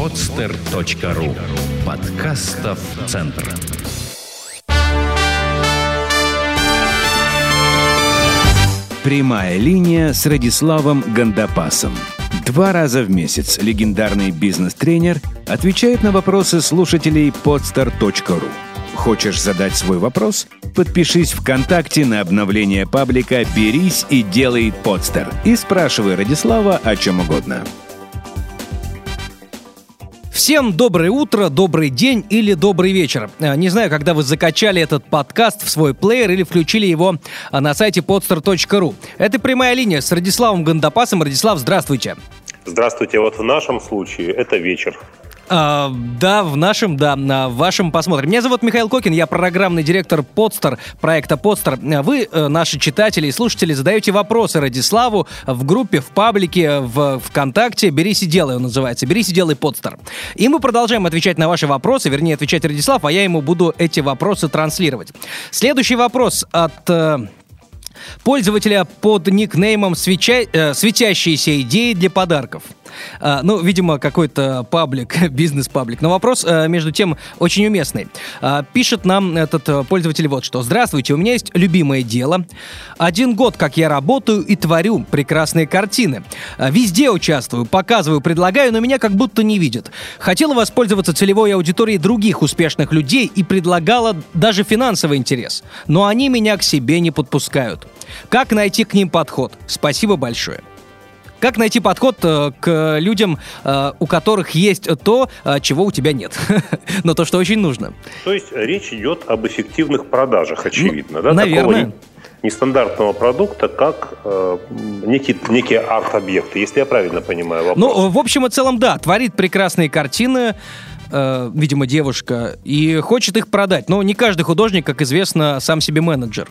podster.ru Подкастов Центр Прямая линия с Радиславом Гандапасом. Два раза в месяц легендарный бизнес-тренер отвечает на вопросы слушателей podster.ru Хочешь задать свой вопрос? Подпишись ВКонтакте на обновление паблика «Берись и делай подстер» и спрашивай Радислава о чем угодно. Всем доброе утро, добрый день или добрый вечер. Э, не знаю, когда вы закачали этот подкаст в свой плеер или включили его э, на сайте podster.ru. Это прямая линия с Радиславом Гандапасом. Радислав, здравствуйте. Здравствуйте. Вот в нашем случае это вечер. А, да, в нашем, да, в вашем посмотрим. Меня зовут Михаил Кокин, я программный директор Подстер, проекта Подстер. Вы, э, наши читатели и слушатели, задаете вопросы Радиславу в группе, в паблике, в ВКонтакте «Берись и делай» он называется, «Берись и делай Подстер». И мы продолжаем отвечать на ваши вопросы, вернее, отвечать Радислав, а я ему буду эти вопросы транслировать. Следующий вопрос от э, пользователя под никнеймом свеча... э, «Светящиеся идеи для подарков». А, ну, видимо, какой-то паблик, бизнес-паблик. Но вопрос, а, между тем, очень уместный. А, пишет нам этот а, пользователь вот что. Здравствуйте, у меня есть любимое дело. Один год, как я работаю и творю прекрасные картины. А, везде участвую, показываю, предлагаю, но меня как будто не видят. Хотела воспользоваться целевой аудиторией других успешных людей и предлагала даже финансовый интерес. Но они меня к себе не подпускают. Как найти к ним подход? Спасибо большое. Как найти подход э, к людям, э, у которых есть то, э, чего у тебя нет, но то, что очень нужно? То есть речь идет об эффективных продажах, очевидно, ну, да? Наверное. Такого нестандартного продукта как э, некий, некий арт-объект, если я правильно понимаю вопрос. Ну, в общем и целом, да, творит прекрасные картины, э, видимо, девушка, и хочет их продать. Но не каждый художник, как известно, сам себе менеджер.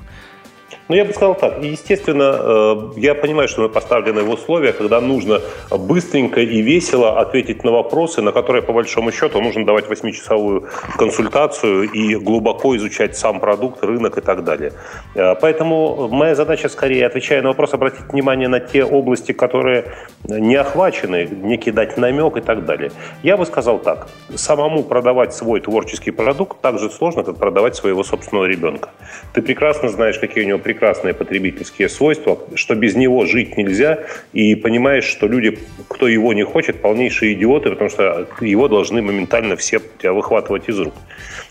Ну, я бы сказал так. Естественно, э, я понимаю, что мы поставлены в условия, когда нужно быстренько и весело ответить на вопросы, на которые, по большому счету, нужно давать 8-часовую консультацию и глубоко изучать сам продукт, рынок и так далее. Э, поэтому моя задача, скорее, отвечая на вопрос, обратить внимание на те области, которые не охвачены, некий дать намек и так далее. Я бы сказал так. Самому продавать свой творческий продукт так же сложно, как продавать своего собственного ребенка. Ты прекрасно знаешь, какие у него прекрасные прекрасные потребительские свойства, что без него жить нельзя, и понимаешь, что люди, кто его не хочет, полнейшие идиоты, потому что его должны моментально все тебя выхватывать из рук.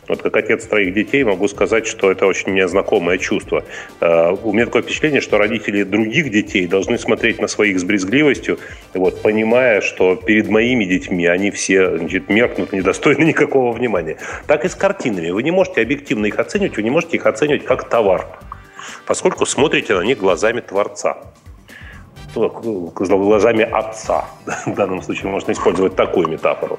Вот как отец троих детей могу сказать, что это очень мне знакомое чувство. Э, у меня такое впечатление, что родители других детей должны смотреть на своих с брезгливостью, вот, понимая, что перед моими детьми они все значит, меркнут, недостойны никакого внимания. Так и с картинами. Вы не можете объективно их оценивать, вы не можете их оценивать как товар поскольку смотрите на них глазами Творца глазами отца. В данном случае можно использовать такую метафору.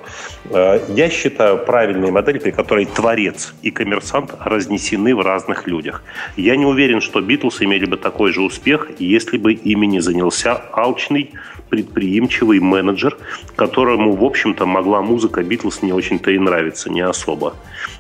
Э, я считаю правильной модель, при которой творец и коммерсант разнесены в разных людях. Я не уверен, что Битлз имели бы такой же успех, если бы ими не занялся алчный, предприимчивый менеджер, которому, в общем-то, могла музыка Битлз не очень-то и нравиться, не особо.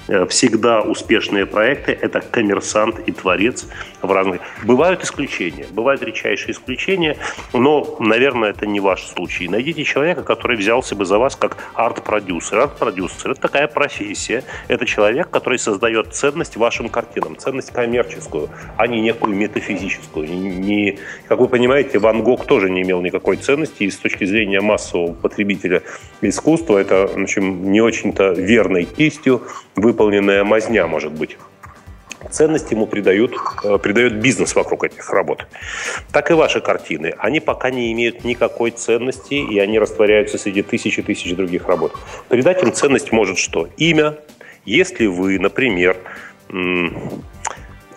Э, всегда успешные проекты – это коммерсант и творец в разных... Бывают исключения, бывают редчайшие исключения, но, наверное, это не ваш случай. Найдите человека, который взялся бы за вас как арт-продюсер. Арт-продюсер – это такая профессия. Это человек, который создает ценность вашим картинам, ценность коммерческую, а не некую метафизическую. Не, как вы понимаете, Ван Гог тоже не имел никакой ценности, и с точки зрения массового потребителя искусства это, в общем, не очень-то верной кистью вы выполненная мазня, может быть. Ценность ему придают, э, придает бизнес вокруг этих работ. Так и ваши картины. Они пока не имеют никакой ценности, и они растворяются среди тысяч и тысяч других работ. Придать им ценность может что? Имя. Если вы, например,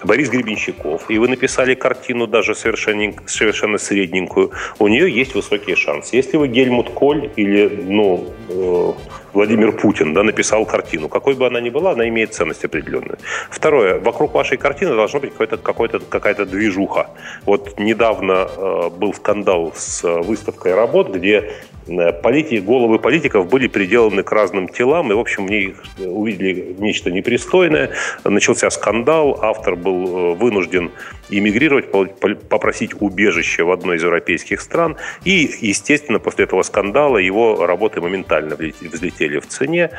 Борис Гребенщиков, и вы написали картину даже совершенно, совершенно средненькую, у нее есть высокие шансы. Если вы Гельмут Коль или ну, э, Владимир Путин да, написал картину, какой бы она ни была, она имеет ценность определенную. Второе, вокруг вашей картины должна быть какая-то какая какая-то движуха. Вот недавно э, был скандал с выставкой работ, где Э, политики, головы политиков были приделаны к разным телам, и, в общем, в них увидели нечто непристойное. Начался скандал, автор был вынужден эмигрировать, попросить убежище в одной из европейских стран. И, естественно, после этого скандала его работы моментально взлетели в цене.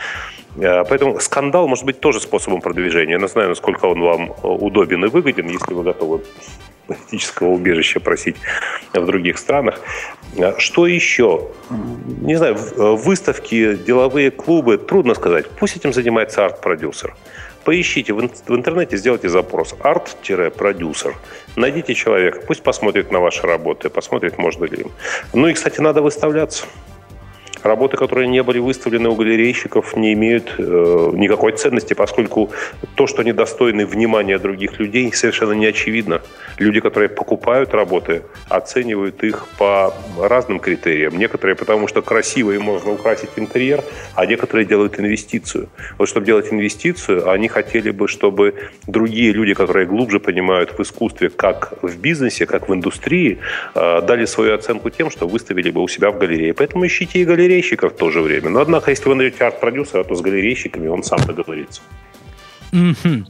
Поэтому скандал может быть тоже способом продвижения. Я не знаю, насколько он вам удобен и выгоден, если вы готовы политического убежища просить в других странах. Что еще? Не знаю, выставки, деловые клубы, трудно сказать. Пусть этим занимается арт-продюсер. Поищите в интернете, сделайте запрос арт-продюсер. Найдите человека, пусть посмотрит на ваши работы, посмотрит, можно ли им. Ну и, кстати, надо выставляться. Работы, которые не были выставлены у галерейщиков, не имеют э, никакой ценности, поскольку то, что они достойны внимания других людей, совершенно не очевидно. Люди, которые покупают работы, оценивают их по разным критериям. Некоторые потому, что красиво и можно украсить интерьер, а некоторые делают инвестицию. Вот чтобы делать инвестицию, они хотели бы, чтобы другие люди, которые глубже понимают в искусстве, как в бизнесе, как в индустрии, э, дали свою оценку тем, что выставили бы у себя в галерее. Поэтому ищите и галереи, галерейщиков в то же время. Но, однако, если вы найдете арт-продюсера, то с галерейщиками он сам договорится. Mm-hmm.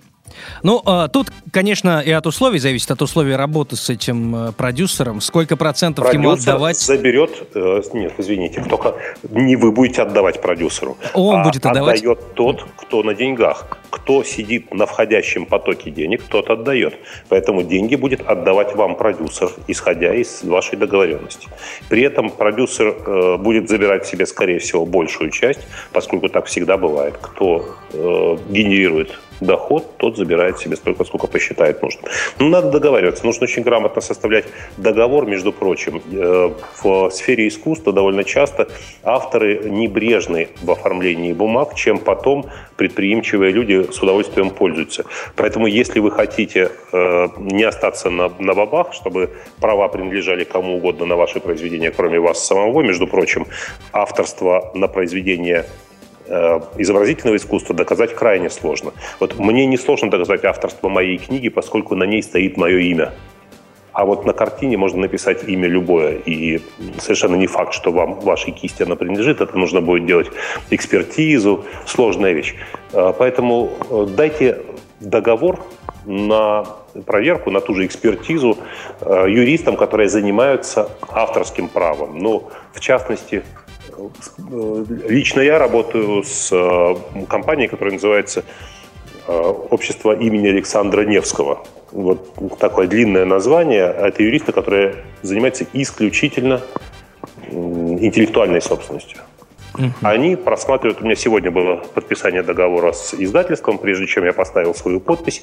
Ну, а, тут, конечно, и от условий зависит, от условий работы с этим э, продюсером. Сколько процентов Продюсер ему отдавать? заберет... Э, нет, извините, только не вы будете отдавать продюсеру. Он а будет отдавать? отдает тот, кто на деньгах. Кто сидит на входящем потоке денег, тот отдает. Поэтому деньги будет отдавать вам продюсер, исходя из вашей договоренности. При этом продюсер э, будет забирать себе, скорее всего, большую часть, поскольку так всегда бывает. Кто э, генерирует доход, тот забирает себе столько, сколько посчитает нужным. Ну, надо договариваться. Нужно очень грамотно составлять договор, между прочим. Э, в сфере искусства довольно часто авторы небрежны в оформлении бумаг, чем потом предприимчивые люди с удовольствием пользуются. Поэтому, если вы хотите э, не остаться на, на бабах, чтобы права принадлежали кому угодно на ваши произведения, кроме вас самого, между прочим, авторство на произведение изобразительного искусства доказать крайне сложно. Вот мне не сложно доказать авторство моей книги, поскольку на ней стоит мое имя. А вот на картине можно написать имя любое, и совершенно не факт, что вам вашей кисти она принадлежит. Это нужно будет делать экспертизу, сложная вещь. Э, поэтому э, дайте договор на проверку, на ту же экспертизу юристам, которые занимаются авторским правом. Ну, в частности, Лично я работаю с э, компанией, которая называется э, Общество имени Александра Невского. Вот такое длинное название. Это юристы, которые занимаются исключительно интеллектуальной собственностью. Угу. Они просматривают, у меня сегодня было подписание договора с издательством, прежде чем я поставил свою подпись.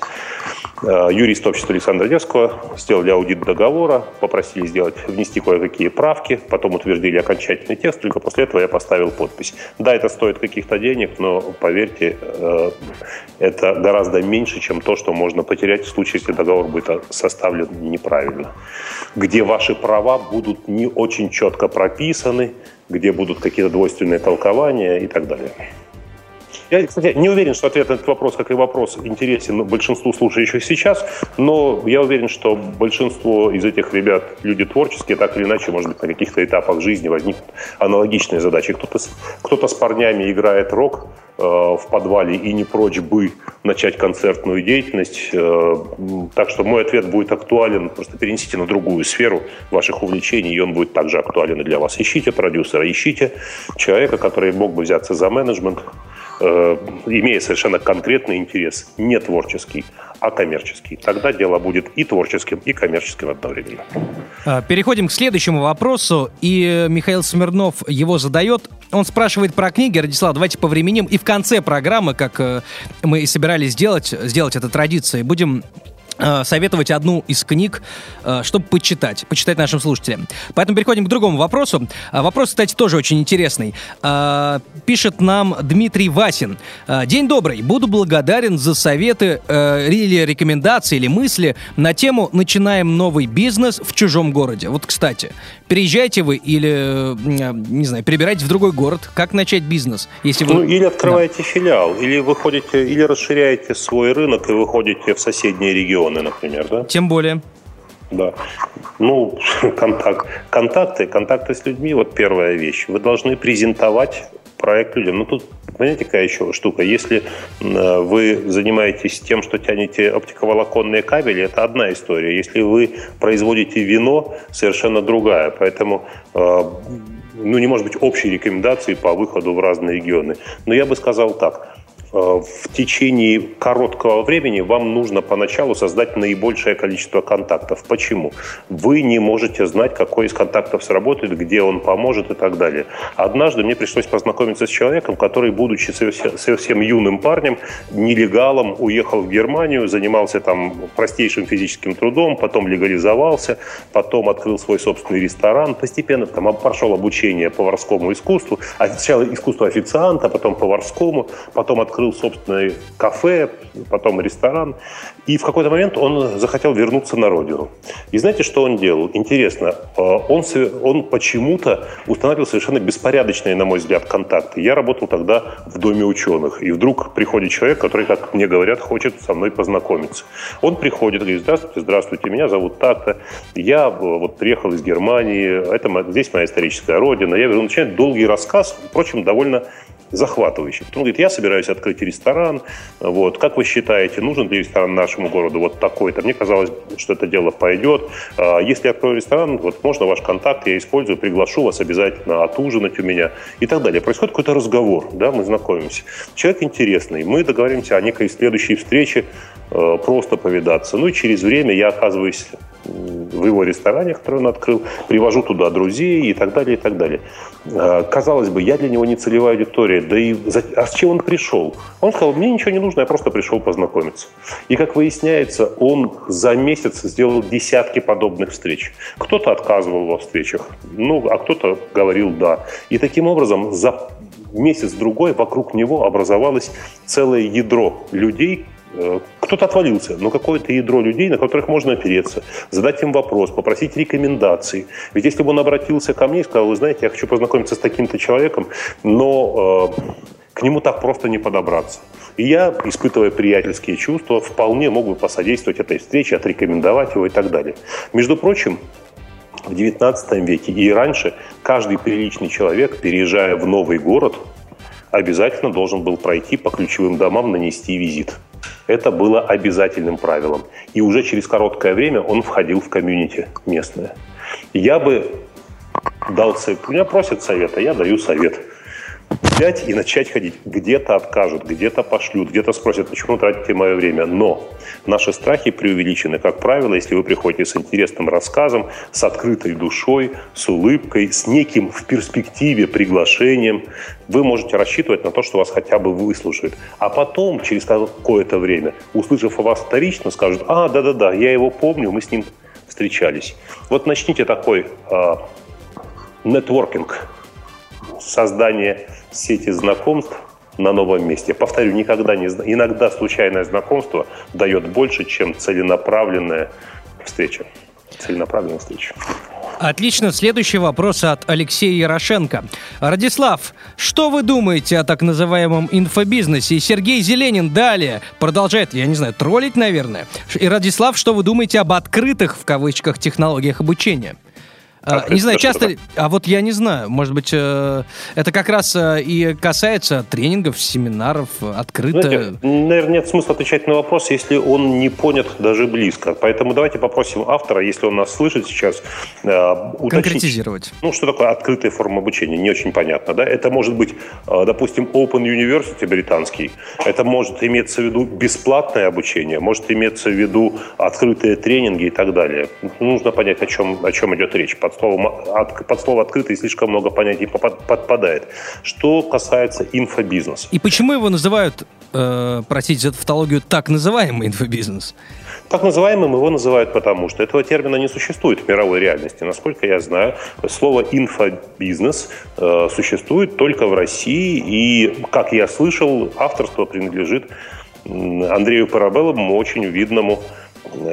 Э, юрист общества Александра Невского сделали аудит договора, попросили сделать, внести кое-какие правки, потом утвердили окончательный текст, только после этого я поставил подпись. Да, это стоит каких-то денег, но поверьте, э, это гораздо меньше, чем то, что можно потерять в случае, если договор будет составлен неправильно. Где ваши права будут не очень четко прописаны, где будут какие-то двойственные толкования и так далее. Я, кстати, не уверен, что ответ на этот вопрос, как и вопрос, интересен большинству слушающих сейчас, но я уверен, что большинство из этих ребят люди творческие, так или иначе, может быть, на каких-то этапах жизни возникнут аналогичные задачи. Кто-то кто с парнями играет рок в подвале и не прочь бы начать концертную деятельность. Э, так что мой ответ будет актуален. Просто перенесите на другую сферу ваших увлечений, и он будет также актуален и для вас. Ищите продюсера, ищите человека, который мог бы взяться за менеджмент, Э, имея совершенно конкретный интерес, не творческий, а коммерческий. Тогда дело будет и творческим, и коммерческим одновременно. А, переходим к следующему вопросу. И Михаил Смирнов его задает. Он спрашивает про книги. Радислав, давайте повременим. И в конце программы, как э, мы и собирались сделать, сделать это традицией, будем Э, советовать одну из книг, э, чтобы почитать, почитать нашим слушателям. Поэтому переходим к другому вопросу. Э, вопрос, кстати, тоже очень интересный. Пишет нам Дмитрий Васин. День добрый. Буду благодарен за советы или рекомендации, или мысли на тему «Начинаем новый бизнес в чужом городе». Вот, кстати, переезжаете вы или, не знаю, перебираете в другой город, как начать бизнес? Если вы... Ну, или открываете да. филиал, или выходите, или расширяете свой рынок и выходите в соседние регионы регионы, например, да? Тем более. Да. Ну, контакт, контакты, контакты с людьми, вот первая вещь. Вы должны презентовать проект людям. Ну, тут, понимаете, какая еще штука? Если вы занимаетесь тем, что тянете оптиковолоконные кабели, это одна история. Если вы производите вино, совершенно другая. Поэтому э, ну, не может быть общей рекомендации по выходу в разные регионы. Но я бы сказал так. Э, в течение короткого времени вам нужно поначалу создать наибольшее количество контактов. Почему? Вы не можете знать, какой из контактов сработает, где он поможет и так далее. Однажды мне пришлось познакомиться с человеком, который, будучи совсем, юным парнем, нелегалом, уехал в Германию, занимался там простейшим физическим трудом, потом легализовался, потом открыл свой собственный ресторан, постепенно там прошел обучение поварскому искусству, сначала искусство официанта, потом поварскому, потом открыл открыл собственное кафе, потом ресторан. И в какой-то момент он захотел вернуться на родину. И знаете, что он делал? Интересно, э, он, он почему-то устанавливал совершенно беспорядочные, на мой взгляд, контакты. Я работал тогда в Доме ученых. И вдруг приходит человек, который, как мне говорят, хочет со мной познакомиться. Он приходит, говорит, здравствуйте, здравствуйте, меня зовут так-то. Я э, вот приехал из Германии, это здесь моя историческая родина. Я говорю, начинает долгий рассказ, впрочем, довольно захватывающий. Он говорит, я собираюсь открыть ресторан, вот, как вы считаете, нужен ли ресторан нашему городу вот такой-то? Мне казалось, что это дело пойдет. А, если я открою ресторан, вот можно ваш контакт, я использую, приглашу вас обязательно отужинать у меня и так далее. Происходит какой-то разговор, да, мы знакомимся. Человек интересный, мы договоримся о некой следующей встрече, просто повидаться. Ну и через время я оказываюсь в его ресторане, который он открыл, привожу туда друзей и так далее, и так далее. А, казалось бы, я для него не целевая аудитория, да и а с чем он пришел? Он сказал, мне ничего не нужно, я просто пришел познакомиться. И, как выясняется, он за месяц сделал десятки подобных встреч. Кто-то отказывал во встречах, ну, а кто-то говорил «да». И таким образом за месяц-другой вокруг него образовалось целое ядро людей, Э, кто-то отвалился, но какое-то ядро людей, на которых можно опереться, задать им вопрос, попросить рекомендаций. Ведь если бы он обратился ко мне и сказал, вы знаете, я хочу познакомиться с таким-то человеком, но э, к нему так просто не подобраться. И я, испытывая приятельские чувства, вполне мог бы посодействовать этой встрече, отрекомендовать его и так далее. Между прочим, в XIX веке и раньше каждый приличный человек, переезжая в новый город, обязательно должен был пройти по ключевым домам, нанести визит. Это было обязательным правилом. И уже через короткое время он входил в комьюнити местное. Я бы дал совет. Меня просят совета, я даю совет взять и начать ходить. Где-то откажут, где-то пошлют, где-то спросят, почему тратите мое время. Но наши страхи преувеличены. Как правило, если вы приходите с интересным рассказом, с открытой душой, с улыбкой, с неким в перспективе приглашением, вы можете рассчитывать на то, что вас хотя бы выслушают. А потом, через какое-то время, услышав о вас вторично, скажут, а, да-да-да, я его помню, мы с ним встречались. Вот начните такой э, нетворкинг, создание сети знакомств на новом месте. Повторю, никогда не иногда случайное знакомство дает больше, чем целенаправленная встреча. Целенаправленная встреча. Отлично. Следующий вопрос от Алексея Ярошенко. Радислав, что вы думаете о так называемом инфобизнесе? И Сергей Зеленин далее продолжает, я не знаю, троллить, наверное. И Радислав, что вы думаете об открытых, в кавычках, технологиях обучения? А, не знаю, часто... А вот я не знаю, может быть, э, это как раз э, и касается тренингов, семинаров, открыто... Знаете, наверное, нет смысла отвечать на вопрос, если он не понят даже близко. Поэтому давайте попросим автора, если он нас слышит сейчас, э, уточнить... Конкретизировать. Ну, что такое открытая форма обучения? Не очень понятно, да? Это может быть, допустим, Open University британский. Это может иметься в виду бесплатное обучение, может иметься в виду открытые тренинги и так далее. Нужно понять, о чем, о чем идет речь под, словом, под слово «открытый» слишком много понятий подпадает. Что касается инфобизнеса. И почему его называют, э, простите за тавтологию, так называемый инфобизнес? Так называемым его называют потому, что этого термина не существует в мировой реальности. Насколько я знаю, слово «инфобизнес» э, существует только в России, и, как я слышал, авторство принадлежит Андрею Парабеллову, очень видному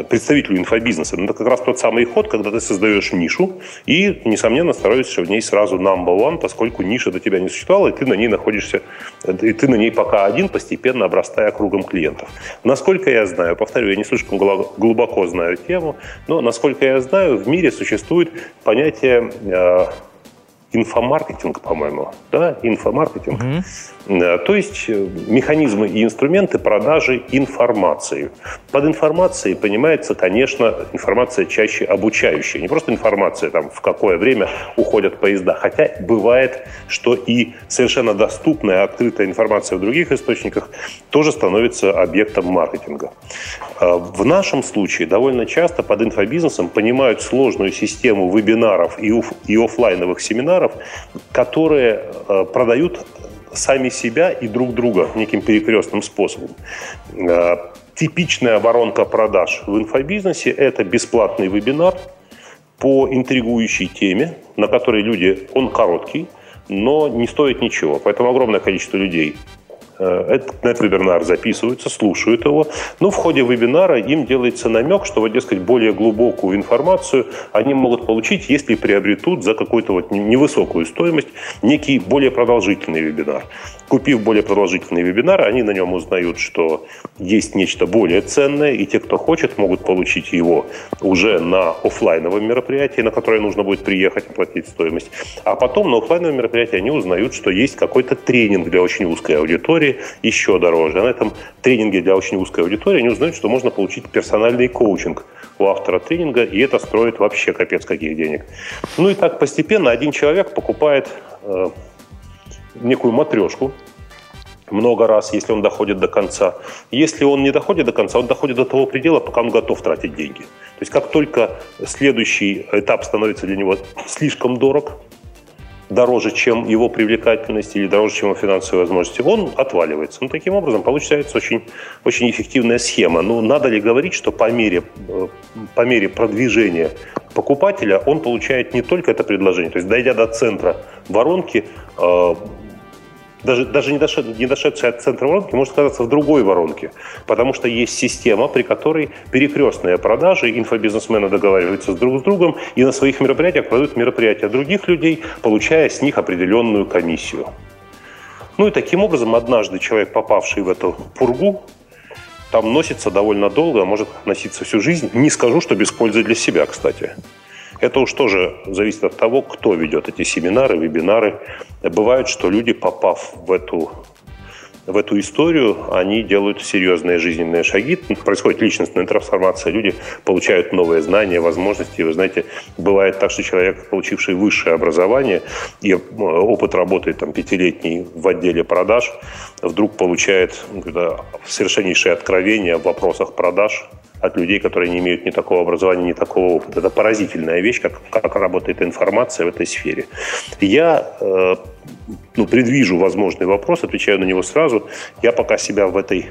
представителю инфобизнеса. Ну, это как раз тот самый ход, когда ты создаешь нишу и, несомненно, становишься в ней сразу number one, поскольку ниша до тебя не существовала, и ты на ней находишься, и ты на ней пока один, постепенно обрастая кругом клиентов. Насколько я знаю, повторю, я не слишком глубоко знаю тему, но, насколько я знаю, в мире существует понятие э, инфомаркетинг, по-моему, да, инфомаркетинг. Mm-hmm. То есть э, механизмы и инструменты продажи информации. Под информацией понимается, конечно, информация чаще обучающая. Не просто информация, там, в какое время уходят поезда. Хотя бывает, что и совершенно доступная, открытая информация в других источниках тоже становится объектом маркетинга. Э, в нашем случае довольно часто под инфобизнесом понимают сложную систему вебинаров и, и офлайновых семинаров, которые э, продают сами себя и друг друга неким перекрестным способом. Э, типичная воронка продаж в инфобизнесе – это бесплатный вебинар по интригующей теме, на которой люди, он короткий, но не стоит ничего. Поэтому огромное количество людей этот, на этот вебинар записываются, слушают его, но в ходе вебинара им делается намек, что, вот, дескать, более глубокую информацию они могут получить, если приобретут за какую-то вот невысокую стоимость некий более продолжительный вебинар. Купив более продолжительный вебинар, они на нем узнают, что есть нечто более ценное, и те, кто хочет, могут получить его уже на офлайновом мероприятии, на которое нужно будет приехать, оплатить стоимость. А потом на офлайновом мероприятии они узнают, что есть какой-то тренинг для очень узкой аудитории, еще дороже. А на этом тренинге для очень узкой аудитории они узнают, что можно получить персональный коучинг у автора тренинга, и это строит вообще капец каких денег. Ну и так постепенно один человек покупает э, некую матрешку, много раз, если он доходит до конца. Если он не доходит до конца, он доходит до того предела, пока он готов тратить деньги. То есть как только следующий этап становится для него слишком дорог, дороже, чем его привлекательность или дороже, чем его финансовые возможности, он отваливается. Ну, таким образом, получается очень, очень эффективная схема. Но ну, надо ли говорить, что по мере, э, по мере продвижения покупателя он получает не только это предложение, то есть дойдя до центра воронки, э, даже, даже не, дошед, не дошедший от центра воронки может оказаться в другой воронке, потому что есть система, при которой перекрестные продажи, инфобизнесмены договариваются друг с другом и на своих мероприятиях продают мероприятия других людей, получая с них определенную комиссию. Ну и таким образом однажды человек, попавший в эту пургу, там носится довольно долго, а может носиться всю жизнь. Не скажу, что без пользы для себя, кстати. Это уж тоже зависит от того, кто ведет эти семинары, вебинары. Бывает, что люди, попав в эту в эту историю, они делают серьезные жизненные шаги, происходит личностная трансформация, люди получают новые знания, возможности. Вы знаете, бывает так, что человек, получивший высшее образование и э, опыт работы там, пятилетний в отделе продаж, вдруг получает ну, совершеннейшее откровение в вопросах продаж, от людей, которые не имеют ни такого образования, ни такого опыта. Это поразительная вещь, как, как работает информация в этой сфере. Я э, ну, предвижу возможный вопрос, отвечаю на него сразу. Я пока себя в этой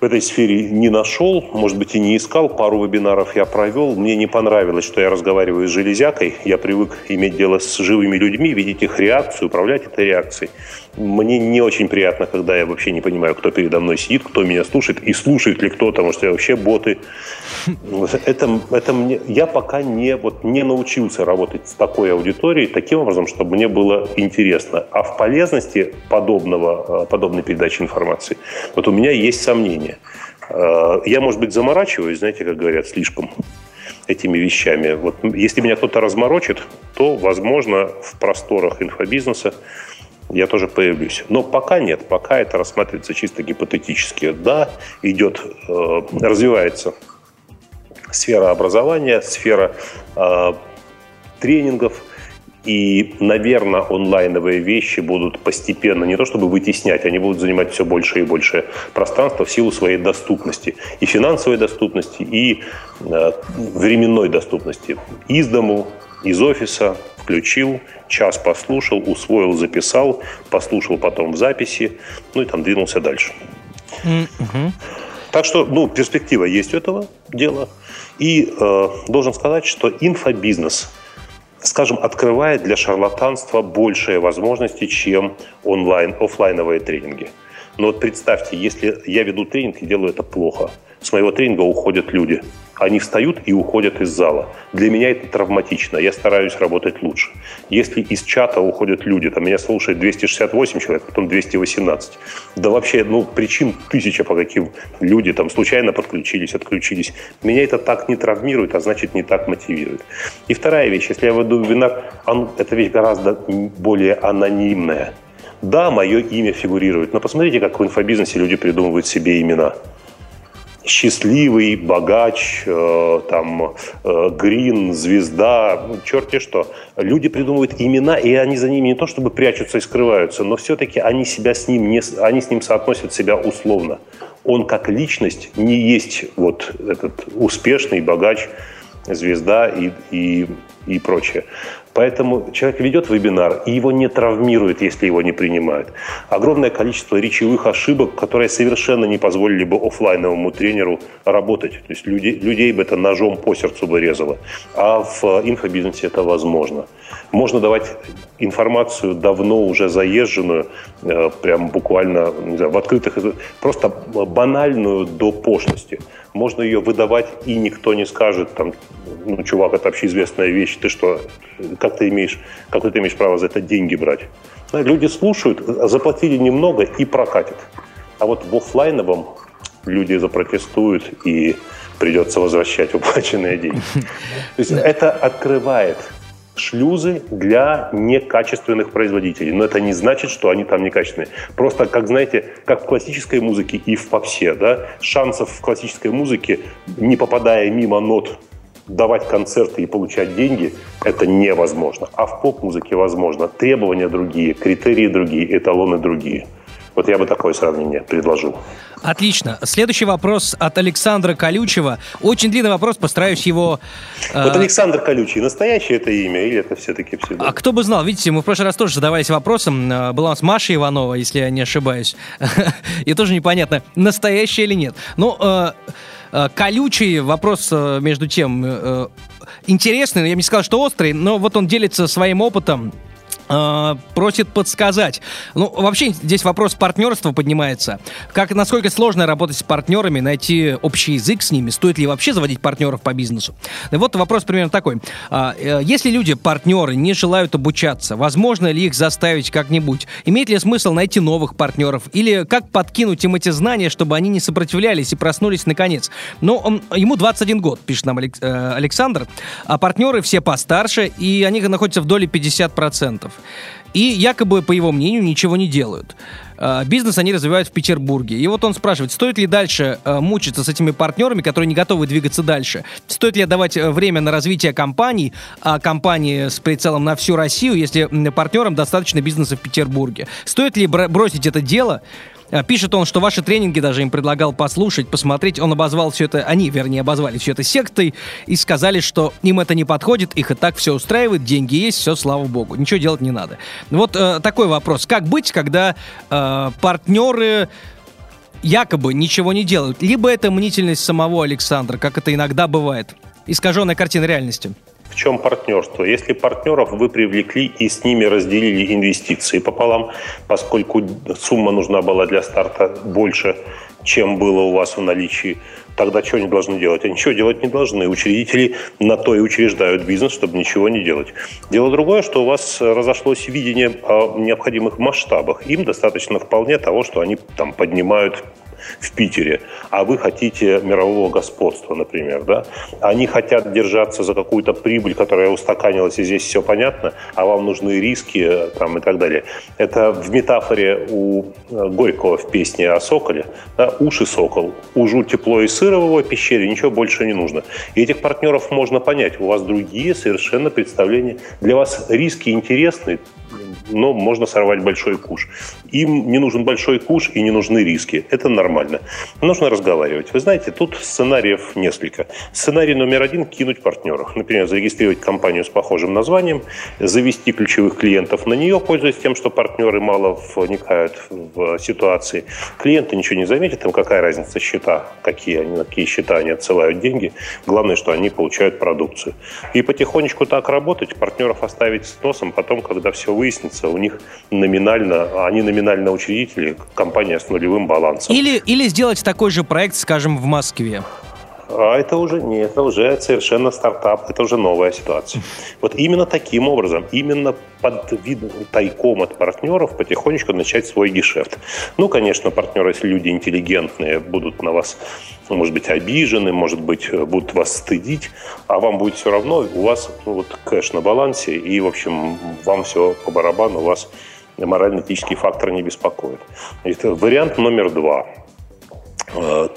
в этой сфере не нашел, может быть, и не искал. Пару вебинаров я провел. Мне не понравилось, что я разговариваю с железякой. Я привык иметь дело с живыми людьми, видеть их реакцию, управлять этой реакцией. Мне не очень приятно, когда я вообще не понимаю, кто передо мной сидит, кто меня слушает, и слушает ли кто-то, может, я вообще боты. Это, это мне, я пока не, вот, не научился работать с такой аудиторией таким образом, чтобы мне было интересно. А в полезности подобного, подобной передачи информации, вот у меня есть сомнения. Э, я, может быть, заморачиваюсь, знаете, как говорят, слишком этими вещами. Вот если меня кто-то разморочит, то, возможно, в просторах инфобизнеса я тоже появлюсь. Но пока нет, пока это рассматривается чисто гипотетически. Да, идет, э, развивается сфера образования, сфера э, тренингов, и, наверное, онлайновые вещи будут постепенно не то чтобы вытеснять, они будут занимать все больше и больше пространства в силу своей доступности. И финансовой доступности, и э, временной доступности. Из дому, из офиса, включил, час послушал, усвоил, записал, послушал потом в записи, ну и там двинулся дальше. Mm-hmm. Так что, ну, перспектива есть у этого дела. И э, должен сказать, что инфобизнес, скажем, открывает для шарлатанства большие возможности, чем онлайн, офлайновые тренинги. Но вот представьте, если я веду тренинг и делаю это плохо, С моего тренинга уходят люди. Они встают и уходят из зала. Для меня это травматично. Я стараюсь работать лучше. Если из чата уходят люди, там меня слушает 268 человек, потом 218. Да вообще, ну, причин тысяча, по каким люди там случайно подключились, отключились. Меня это так не травмирует, а значит не так мотивирует. И вторая вещь. Если я веду вебинар, он, эта вещь гораздо более анонимная. Да, мое имя фигурирует, но посмотрите, как в инфобизнесе люди придумывают себе имена счастливый, богач, э, там, э, грин, звезда, ну, черти что. Люди придумывают имена, и они за ними не то чтобы прячутся и скрываются, но все-таки они, себя с ним не, они с ним соотносят себя условно. Он как личность не есть вот этот успешный богач, звезда и, и, и прочее. Поэтому человек ведет вебинар, и его не травмирует, если его не принимают. Огромное количество речевых ошибок, которые совершенно не позволили бы офлайновому тренеру работать. То есть людей, людей бы это ножом по сердцу бы резало. А в инфобизнесе это возможно. Можно давать информацию давно уже заезженную, э, прям буквально не знаю, в открытых, просто банальную до пошлости. Можно ее выдавать, и никто не скажет, там, ну, чувак, это общеизвестная вещь, ты что, как ты имеешь, как ты имеешь право за это деньги брать? Люди слушают, заплатили немного и прокатят. А вот в офлайновом люди запротестуют и придется возвращать уплаченные деньги. То есть это открывает шлюзы для некачественных производителей. Но это не значит, что они там некачественные. Просто, как знаете, как в классической музыке и в попсе, да, шансов в классической музыке, не попадая мимо нот, давать концерты и получать деньги, это невозможно. А в поп-музыке возможно. Требования другие, критерии другие, эталоны другие. Вот я бы такое сравнение предложил. Отлично. Следующий вопрос от Александра Колючева. Очень длинный вопрос, постараюсь его... Э... Вот Александр Колючий, настоящее это имя или это все-таки псевдоним? А кто бы знал, видите, мы в прошлый раз тоже задавались вопросом, э, была у нас Маша Иванова, если я не ошибаюсь, и тоже непонятно, настоящее или нет. Ну, э, э, колючий вопрос, между тем, интересный, я бы не сказал, что острый, но вот он делится своим опытом просит подсказать. Ну, вообще здесь вопрос партнерства поднимается. Как, насколько сложно работать с партнерами, найти общий язык с ними? Стоит ли вообще заводить партнеров по бизнесу? И вот вопрос примерно такой. А, э, если люди, партнеры, не желают обучаться, возможно ли их заставить как-нибудь? Имеет ли смысл найти новых партнеров? Или как подкинуть им эти знания, чтобы они не сопротивлялись и проснулись наконец? Ну, он, ему 21 год, пишет нам э, Александр, а партнеры все постарше, и они находятся в доле 50%. И якобы, по его мнению, ничего не делают. А, бизнес они развивают в Петербурге. И вот он спрашивает, стоит ли дальше а, мучиться с этими партнерами, которые не готовы двигаться дальше? Стоит ли давать э, время на развитие компаний, а компании с прицелом на всю Россию, если партнерам достаточно бизнеса в Петербурге? Стоит ли бросить это дело? А, пишет он, что ваши тренинги даже им предлагал послушать, посмотреть. Он обозвал все это, они, вернее, обозвали все это сектой и сказали, что им это не подходит, их и так все устраивает, деньги есть, все, слава богу, ничего делать не надо. Вот э, такой вопрос. Как быть, когда э, партнеры якобы ничего не делают? Либо это мнительность самого Александра, как это иногда бывает. Искаженная картина реальности чем партнерство? Если партнеров вы привлекли и с ними разделили инвестиции пополам, поскольку сумма нужна была для старта больше, чем было у вас в наличии, тогда что они должны делать? Они ничего делать не должны. Учредители на то и учреждают бизнес, чтобы ничего не делать. Дело другое, что у вас разошлось видение о необходимых масштабах. Им достаточно вполне того, что они там поднимают в Питере, а вы хотите мирового господства, например, да? Они хотят держаться за какую-то прибыль, которая устаканилась, и здесь все понятно, а вам нужны риски э, там, и так далее. Это в метафоре у э, Горького в песне о соколе. Да? Уши сокол, ужу тепло и сыро пещере, ничего больше не нужно. И этих партнеров можно понять. У вас другие совершенно представления. Для вас риски интересны, но можно сорвать большой куш. Им не нужен большой куш и не нужны риски. Это нормально. Нужно разговаривать. Вы знаете, тут сценариев несколько. Сценарий номер один – кинуть партнеров. Например, зарегистрировать компанию с похожим названием, завести ключевых клиентов на нее, пользуясь тем, что партнеры мало вникают в ситуации. Клиенты ничего не заметят, им какая разница счета, какие они, какие счета они отсылают деньги. Главное, что они получают продукцию. И потихонечку так работать, партнеров оставить с носом, потом, когда все выяснится, у них номинально, они номинально учредители, компания с нулевым балансом. Или, или сделать такой же проект, скажем, в Москве. А это уже нет, это уже совершенно стартап, это уже новая ситуация. Вот именно таким образом, именно под видом тайком от партнеров потихонечку начать свой гешефт. Ну, конечно, партнеры, если люди интеллигентные, будут на вас, может быть, обижены, может быть, будут вас стыдить, а вам будет все равно, у вас ну, вот кэш на балансе, и, в общем, вам все по барабану, у вас морально-этический фактор не беспокоит. Это вариант номер два –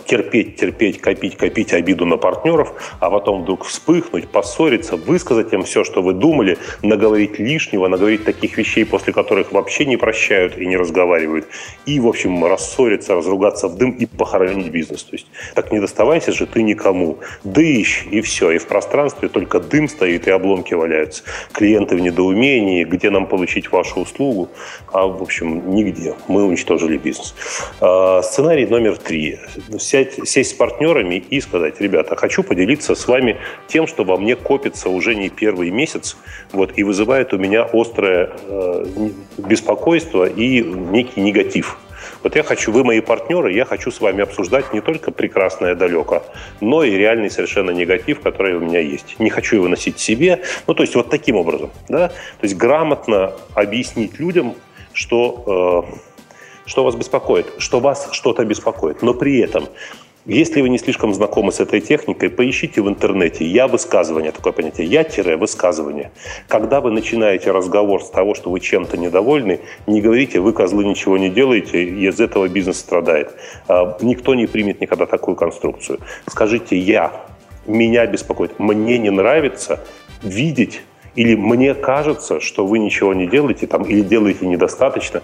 терпеть, терпеть, копить, копить обиду на партнеров, а потом вдруг вспыхнуть, поссориться, высказать им все, что вы думали, наговорить лишнего, наговорить таких вещей, после которых вообще не прощают и не разговаривают, и, в общем, рассориться, разругаться в дым и похоронить бизнес. То есть так не доставайся же ты никому. Дыщ, и все. И в пространстве только дым стоит, и обломки валяются. Клиенты в недоумении, где нам получить вашу услугу, а, в общем, нигде. Мы уничтожили бизнес. А, сценарий номер три сесть, сесть с партнерами и сказать, ребята, хочу поделиться с вами тем, что во мне копится уже не первый месяц, вот, и вызывает у меня острое э, беспокойство и некий негатив. Вот я хочу, вы мои партнеры, я хочу с вами обсуждать не только прекрасное далеко, но и реальный совершенно негатив, который у меня есть. Не хочу его носить себе. Ну, то есть вот таким образом. Да? То есть грамотно объяснить людям, что э, что вас беспокоит, что вас что-то беспокоит. Но при этом если вы не слишком знакомы с этой техникой, поищите в интернете «я высказывание», такое понятие «я-высказывание». Когда вы начинаете разговор с того, что вы чем-то недовольны, не говорите «вы, козлы, ничего не делаете, из этого бизнес страдает». А, никто не примет никогда такую конструкцию. Скажите «я», «меня беспокоит», «мне не нравится», видеть или мне кажется, что вы ничего не делаете там, или делаете недостаточно,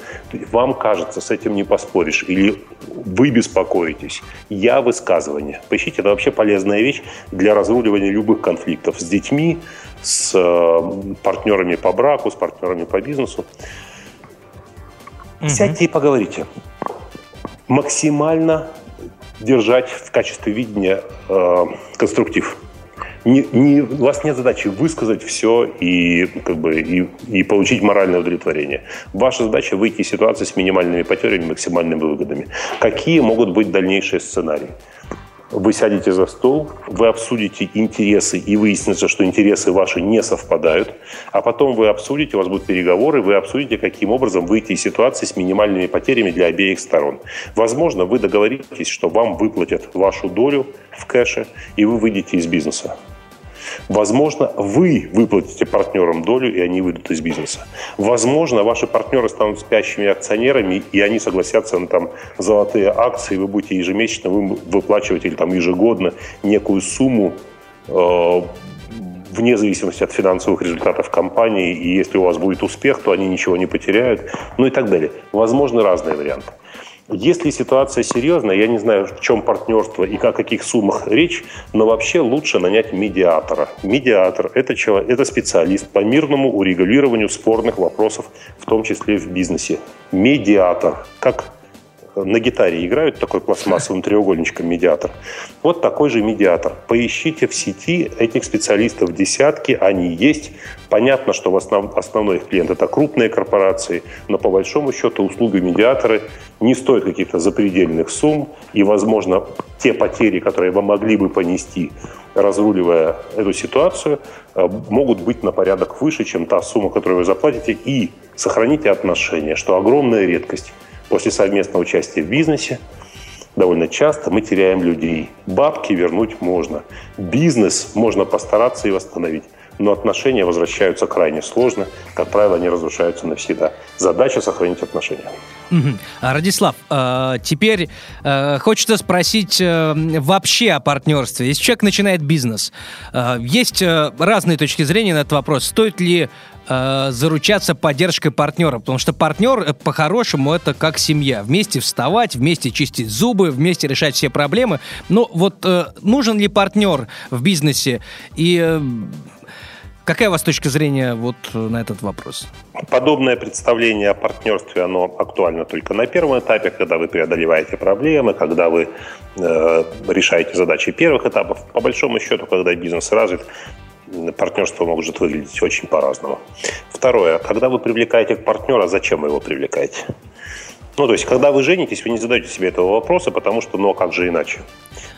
вам кажется, с этим не поспоришь, или вы беспокоитесь. Я высказывание. Поищите, это вообще полезная вещь для разруливания любых конфликтов с детьми, с э, партнерами по браку, с партнерами по бизнесу. Угу. Сядьте и поговорите. Максимально держать в качестве видения э, конструктив не, не, у вас нет задачи высказать все и, как бы, и, и получить моральное удовлетворение. Ваша задача выйти из ситуации с минимальными потерями, максимальными выгодами. Какие могут быть дальнейшие сценарии? Вы сядете за стол, вы обсудите интересы и выяснится, что интересы ваши не совпадают, а потом вы обсудите, у вас будут переговоры, вы обсудите, каким образом выйти из ситуации с минимальными потерями для обеих сторон. Возможно, вы договоритесь, что вам выплатят вашу долю в кэше, и вы выйдете из бизнеса. Возможно, вы выплатите партнерам долю, и они выйдут из бизнеса. Возможно, ваши партнеры станут спящими акционерами, и они согласятся на там, золотые акции, вы будете ежемесячно выплачивать или там, ежегодно некую сумму э, вне зависимости от финансовых результатов компании, и если у вас будет успех, то они ничего не потеряют, ну и так далее. Возможны разные варианты. Если ситуация серьезная, я не знаю, в чем партнерство и о каких суммах речь, но вообще лучше нанять медиатора. Медиатор – это, человек, это специалист по мирному урегулированию спорных вопросов, в том числе в бизнесе. Медиатор. Как на гитаре играют такой пластмассовым треугольничком медиатор. Вот такой же медиатор. Поищите в сети этих специалистов десятки, они есть. Понятно, что в основ, основной их клиент это крупные корпорации, но по большому счету услуги медиаторы не стоят каких-то запредельных сумм, и, возможно, те потери, которые вы могли бы понести, разруливая эту ситуацию, э, могут быть на порядок выше, чем та сумма, которую вы заплатите, и сохраните отношения, что огромная редкость. После совместного участия в бизнесе довольно часто мы теряем людей. Бабки вернуть можно. Бизнес можно постараться и восстановить. Но отношения возвращаются крайне сложно. Как правило, они разрушаются навсегда. Задача сохранить отношения. А, Радислав, э, теперь э, хочется спросить э, вообще о партнерстве. Если человек начинает бизнес, есть разные точки зрения на этот вопрос. Стоит ли заручаться поддержкой партнера, потому что партнер по-хорошему это как семья. Вместе вставать, вместе чистить зубы, вместе решать все проблемы. Но вот нужен ли партнер в бизнесе? И Какая у вас точка зрения вот на этот вопрос? Подобное представление о партнерстве, оно актуально только на первом этапе, когда вы преодолеваете проблемы, когда вы э, решаете задачи первых этапов. По большому счету, когда бизнес развит, партнерство может выглядеть очень по-разному. Второе. Когда вы привлекаете партнера, зачем вы его привлекаете? Ну, то есть, когда вы женитесь, вы не задаете себе этого вопроса, потому что, ну, а как же иначе?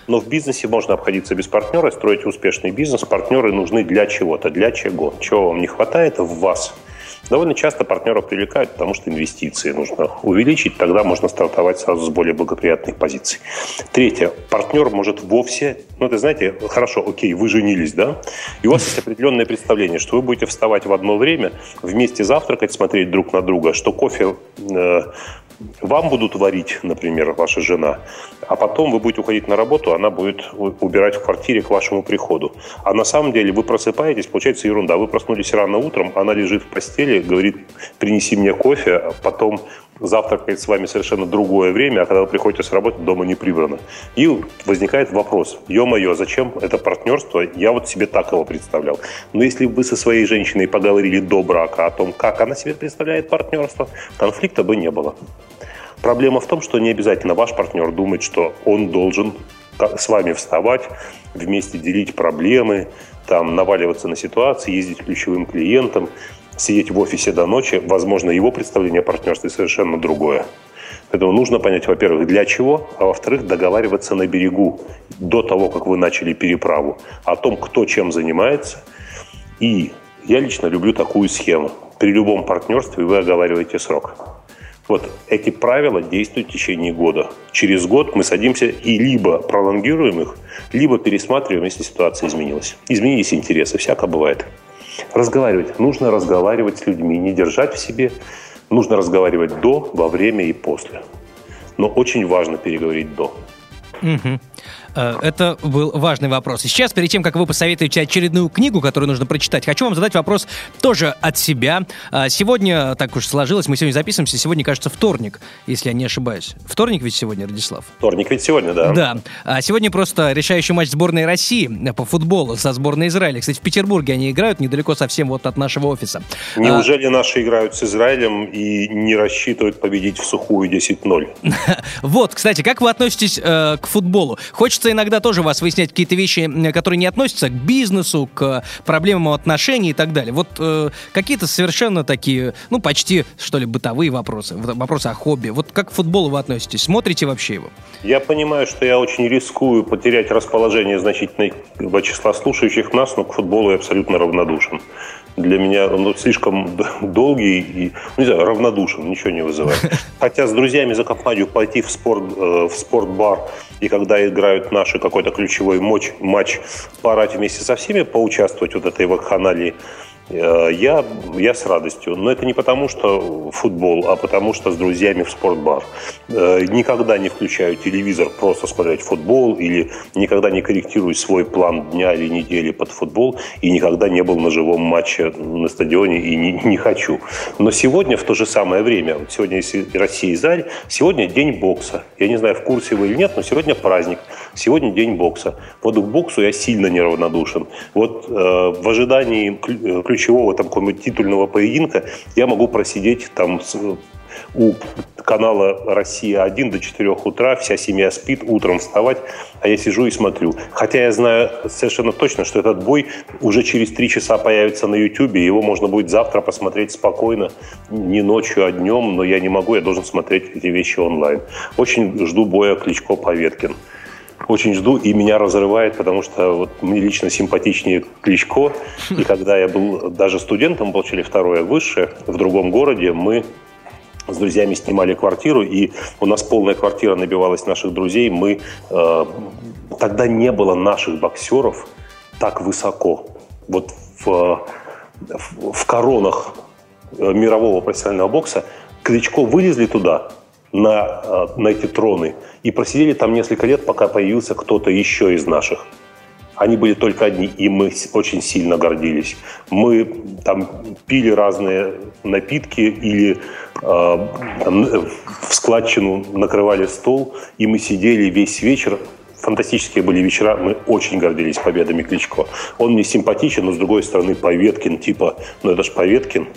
Но в бизнесе можно обходиться без партнера, строить успешный бизнес. Партнеры нужны для чего-то, для чего. Чего вам не хватает в вас – Довольно часто партнеров привлекают, потому что инвестиции нужно увеличить, тогда можно стартовать сразу с более благоприятных позиций. Третье. Партнер может вовсе, ну, это знаете, хорошо, окей, вы женились, да, и у вас есть определенное представление, что вы будете вставать в одно время, вместе завтракать, смотреть друг на друга, что кофе э, вам будут варить, например, ваша жена, а потом вы будете уходить на работу, она будет убирать в квартире к вашему приходу. А на самом деле вы просыпаетесь, получается ерунда. Вы проснулись рано утром, она лежит в постели, говорит, принеси мне кофе, а потом завтракает с вами совершенно другое время, а когда вы приходите с работы, дома не прибрано. И возникает вопрос, ё-моё, зачем это партнерство? Я вот себе так его представлял. Но если бы вы со своей женщиной поговорили до брака о том, как она себе представляет партнерство, конфликта бы не было. Проблема в том, что не обязательно ваш партнер думает, что он должен с вами вставать, вместе делить проблемы, там, наваливаться на ситуации, ездить ключевым клиентам, сидеть в офисе до ночи. Возможно, его представление о партнерстве совершенно другое. Поэтому нужно понять, во-первых, для чего, а во-вторых, договариваться на берегу до того, как вы начали переправу, о том, кто чем занимается. И я лично люблю такую схему. При любом партнерстве вы оговариваете срок. Вот эти правила действуют в течение года. Через год мы садимся и либо пролонгируем их, либо пересматриваем, если ситуация изменилась. Изменились интересы, всяко бывает. Разговаривать. Нужно разговаривать с людьми, не держать в себе. Нужно разговаривать до, во время и после. Но очень важно переговорить до. Угу. Э, это был важный вопрос. И сейчас, перед тем, как вы посоветуете очередную книгу, которую нужно прочитать, хочу вам задать вопрос тоже от себя. А, сегодня, так уж сложилось, мы сегодня записываемся, сегодня, кажется, вторник, если я не ошибаюсь. Вторник ведь сегодня, Радислав? Вторник ведь сегодня, да. Да. А сегодня просто решающий матч сборной России по футболу со сборной Израиля. Кстати, в Петербурге они играют, недалеко совсем вот от нашего офиса. Неужели а... наши играют с Израилем и не рассчитывают победить в сухую 10-0? Вот, кстати, как вы относитесь э, к футболу? Хочется хочется иногда тоже вас выяснять какие-то вещи, которые не относятся к бизнесу, к проблемам отношений и так далее. Вот э, какие-то совершенно такие, ну, почти, что ли, бытовые вопросы, вопросы о хобби. Вот как к футболу вы относитесь? Смотрите вообще его? Я понимаю, что я очень рискую потерять расположение значительного числа слушающих нас, но к футболу я абсолютно равнодушен для меня он слишком долгий и, ну, не знаю, равнодушен, ничего не вызывает. Хотя с друзьями за компанию пойти в, спорт, э, в спортбар и когда играют наши какой-то ключевой матч, матч, поорать вместе со всеми, поучаствовать вот этой вакханалии – я, я с радостью. Но это не потому, что футбол, а потому, что с друзьями в спортбар. Э, никогда не включаю телевизор просто смотреть футбол или никогда не корректирую свой план дня или недели под футбол и никогда не был на живом матче на стадионе и не, не хочу. Но сегодня в то же самое время, сегодня Россия и Израиль, сегодня день бокса. Я не знаю, в курсе вы или нет, но сегодня праздник. Сегодня день бокса. Вот к боксу я сильно неравнодушен. Вот э, в ожидании ключ ключевого там какого-нибудь титульного поединка я могу просидеть там с, у канала «Россия-1» до 4 утра, вся семья спит, утром вставать, а я сижу и смотрю. Хотя я знаю совершенно точно, что этот бой уже через 3 часа появится на YouTube, и его можно будет завтра посмотреть спокойно, не ночью, а днем, но я не могу, я должен смотреть эти вещи онлайн. Очень жду боя Кличко-Поветкин очень жду, и меня разрывает, потому что вот мне лично симпатичнее Кличко. И когда я был даже студентом, получили второе высшее в другом городе, мы с друзьями снимали квартиру, и у нас полная квартира набивалась наших друзей. Мы э, тогда не было наших боксеров так высоко. Вот в, в, в коронах э, мирового профессионального бокса Кличко вылезли туда, на, э, на эти троны и просидели там несколько лет, пока появился кто-то еще из наших. Они были только одни, и мы очень сильно гордились. Мы там пили разные напитки или э, там, в складчину накрывали стол, и мы сидели весь вечер фантастические были вечера, мы очень гордились победами Кличко. Он мне симпатичен, но с другой стороны Поветкин, типа, ну это ж Поветкин,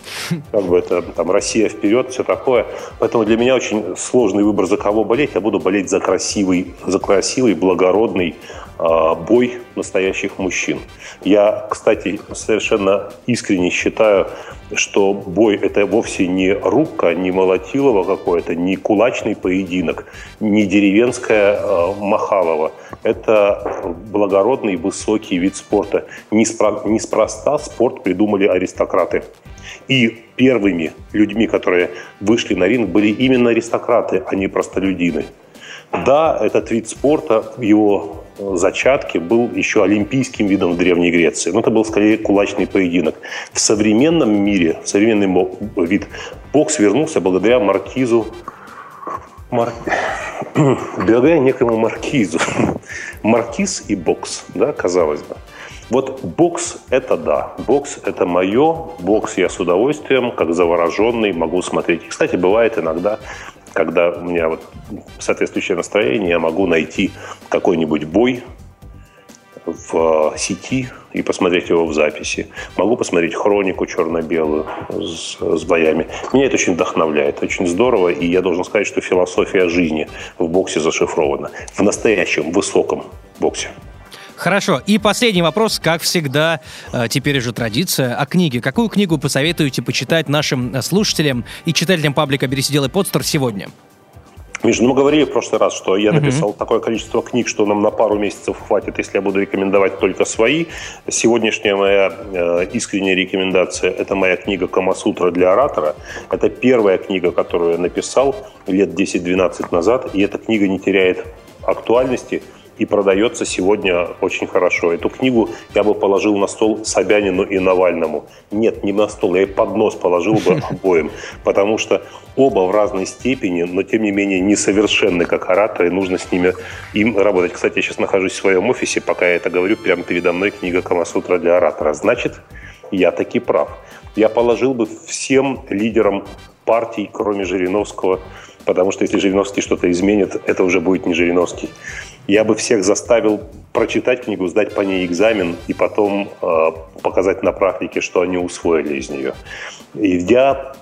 как бы это там Россия вперед, все такое. Поэтому для меня очень сложный выбор, за кого болеть. Я буду болеть за красивый, за красивый, благородный, бой настоящих мужчин. Я, кстати, совершенно искренне считаю, что бой – это вовсе не рубка, не молотилово какое-то, не кулачный поединок, не деревенская э, махалова. Это благородный, высокий вид спорта. Неспро- неспроста спорт придумали аристократы. И первыми людьми, которые вышли на ринг, были именно аристократы, а не простолюдины. Да, этот вид спорта, его зачатке был еще олимпийским видом в Древней Греции. Но это был скорее кулачный поединок. В современном мире, в современный вид бокс вернулся благодаря маркизу Мар... благодаря некому маркизу. Маркиз и бокс, да, казалось бы. Вот бокс – это да, бокс – это мое, бокс я с удовольствием, как завороженный, могу смотреть. Кстати, бывает иногда когда у меня вот соответствующее настроение, я могу найти какой-нибудь бой в сети и посмотреть его в записи. Могу посмотреть хронику черно-белую с, с боями. Меня это очень вдохновляет, очень здорово, и я должен сказать, что философия жизни в боксе зашифрована. В настоящем, высоком боксе. Хорошо. И последний вопрос, как всегда, э, теперь уже традиция, о книге. Какую книгу посоветуете почитать нашим э, слушателям и читателям паблика «Берись и подстер» сегодня? Миша, ну мы говорили в прошлый раз, что я написал uh-huh. такое количество книг, что нам на пару месяцев хватит, если я буду рекомендовать только свои. Сегодняшняя моя э, искренняя рекомендация – это моя книга «Камасутра для оратора». Это первая книга, которую я написал лет 10-12 назад, и эта книга не теряет актуальности – и продается сегодня очень хорошо. Эту книгу я бы положил на стол Собянину и Навальному. Нет, не на стол, я и под нос положил бы обоим, потому что оба в разной степени, но тем не менее несовершенны как ораторы, нужно с ними им работать. Кстати, я сейчас нахожусь в своем офисе, пока я это говорю, прямо передо мной книга Камасутра для оратора. Значит, я таки прав. Я положил бы всем лидерам партий, кроме Жириновского, потому что если Жириновский что-то изменит, это уже будет не Жириновский. Я бы всех заставил прочитать книгу, сдать по ней экзамен и потом э, показать на практике, что они усвоили из нее. И я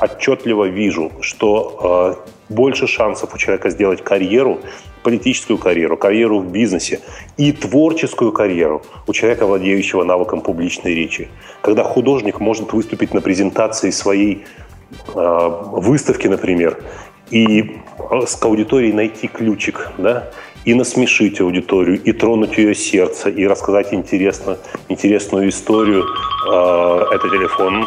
отчетливо вижу, что э, больше шансов у человека сделать карьеру, политическую карьеру, карьеру в бизнесе и творческую карьеру у человека, владеющего навыком публичной речи. Когда художник может выступить на презентации своей э, выставки, например, и с аудиторией найти ключик, да, и насмешить аудиторию, и тронуть ее сердце, и рассказать интересно, интересную историю. Э, это телефон.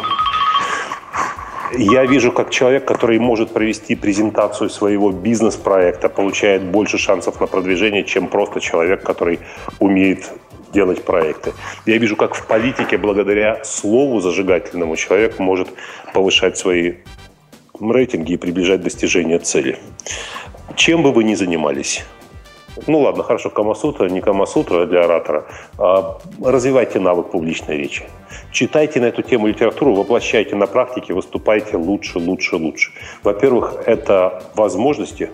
Я вижу, как человек, который может провести презентацию своего бизнес-проекта, получает больше шансов на продвижение, чем просто человек, который умеет делать проекты. Я вижу, как в политике благодаря слову зажигательному человек может повышать свои рейтинги и приближать достижение цели. Чем бы вы ни занимались, ну ладно, хорошо, Камасутра, не Камасутра для оратора. А, развивайте навык публичной речи. Читайте на эту тему литературу, воплощайте на практике, выступайте лучше, лучше, лучше. Во-первых, это возможности,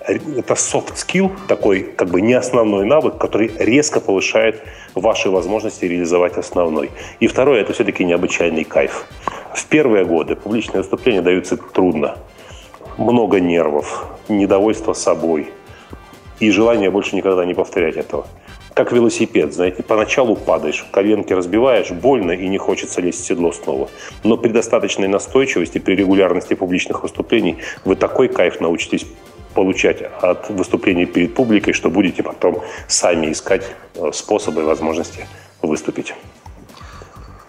это soft skill, такой как бы не основной навык, который резко повышает ваши возможности реализовать основной. И второе, это все-таки необычайный кайф. В первые годы публичные выступления даются трудно. Много нервов, недовольство собой – и желание больше никогда не повторять этого. Как велосипед, знаете, поначалу падаешь, коленки разбиваешь, больно и не хочется лезть в седло снова. Но при достаточной настойчивости, при регулярности публичных выступлений вы такой кайф научитесь получать от выступлений перед публикой, что будете потом сами искать э, способы и возможности выступить.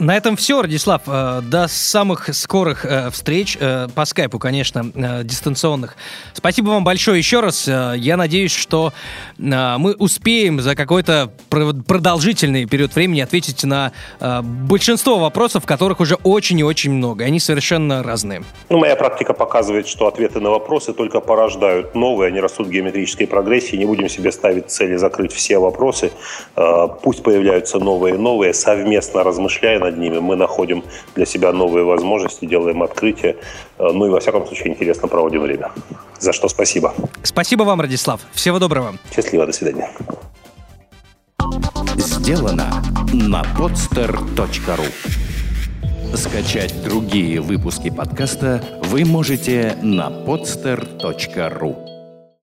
На этом все, Радислав. Э, до самых скорых э, встреч э, по скайпу, конечно, дистанционных. Спасибо вам большое еще раз. Я надеюсь, что мы успеем за какой-то продолжительный период времени ответить на большинство вопросов, которых уже очень и очень много. Они совершенно разные. Ну, моя практика показывает, что ответы на вопросы только порождают новые, они растут в геометрической прогрессии. Не будем себе ставить цели закрыть все вопросы. Пусть появляются новые и новые, совместно размышляя над над ними. Мы находим для себя новые возможности, делаем открытия. Э, ну и, во всяком случае, интересно проводим время. За что спасибо. Спасибо вам, Радислав. Всего доброго. Счастливо. До свидания. Сделано на podster.ru Скачать другие выпуски подкаста вы можете на podster.ru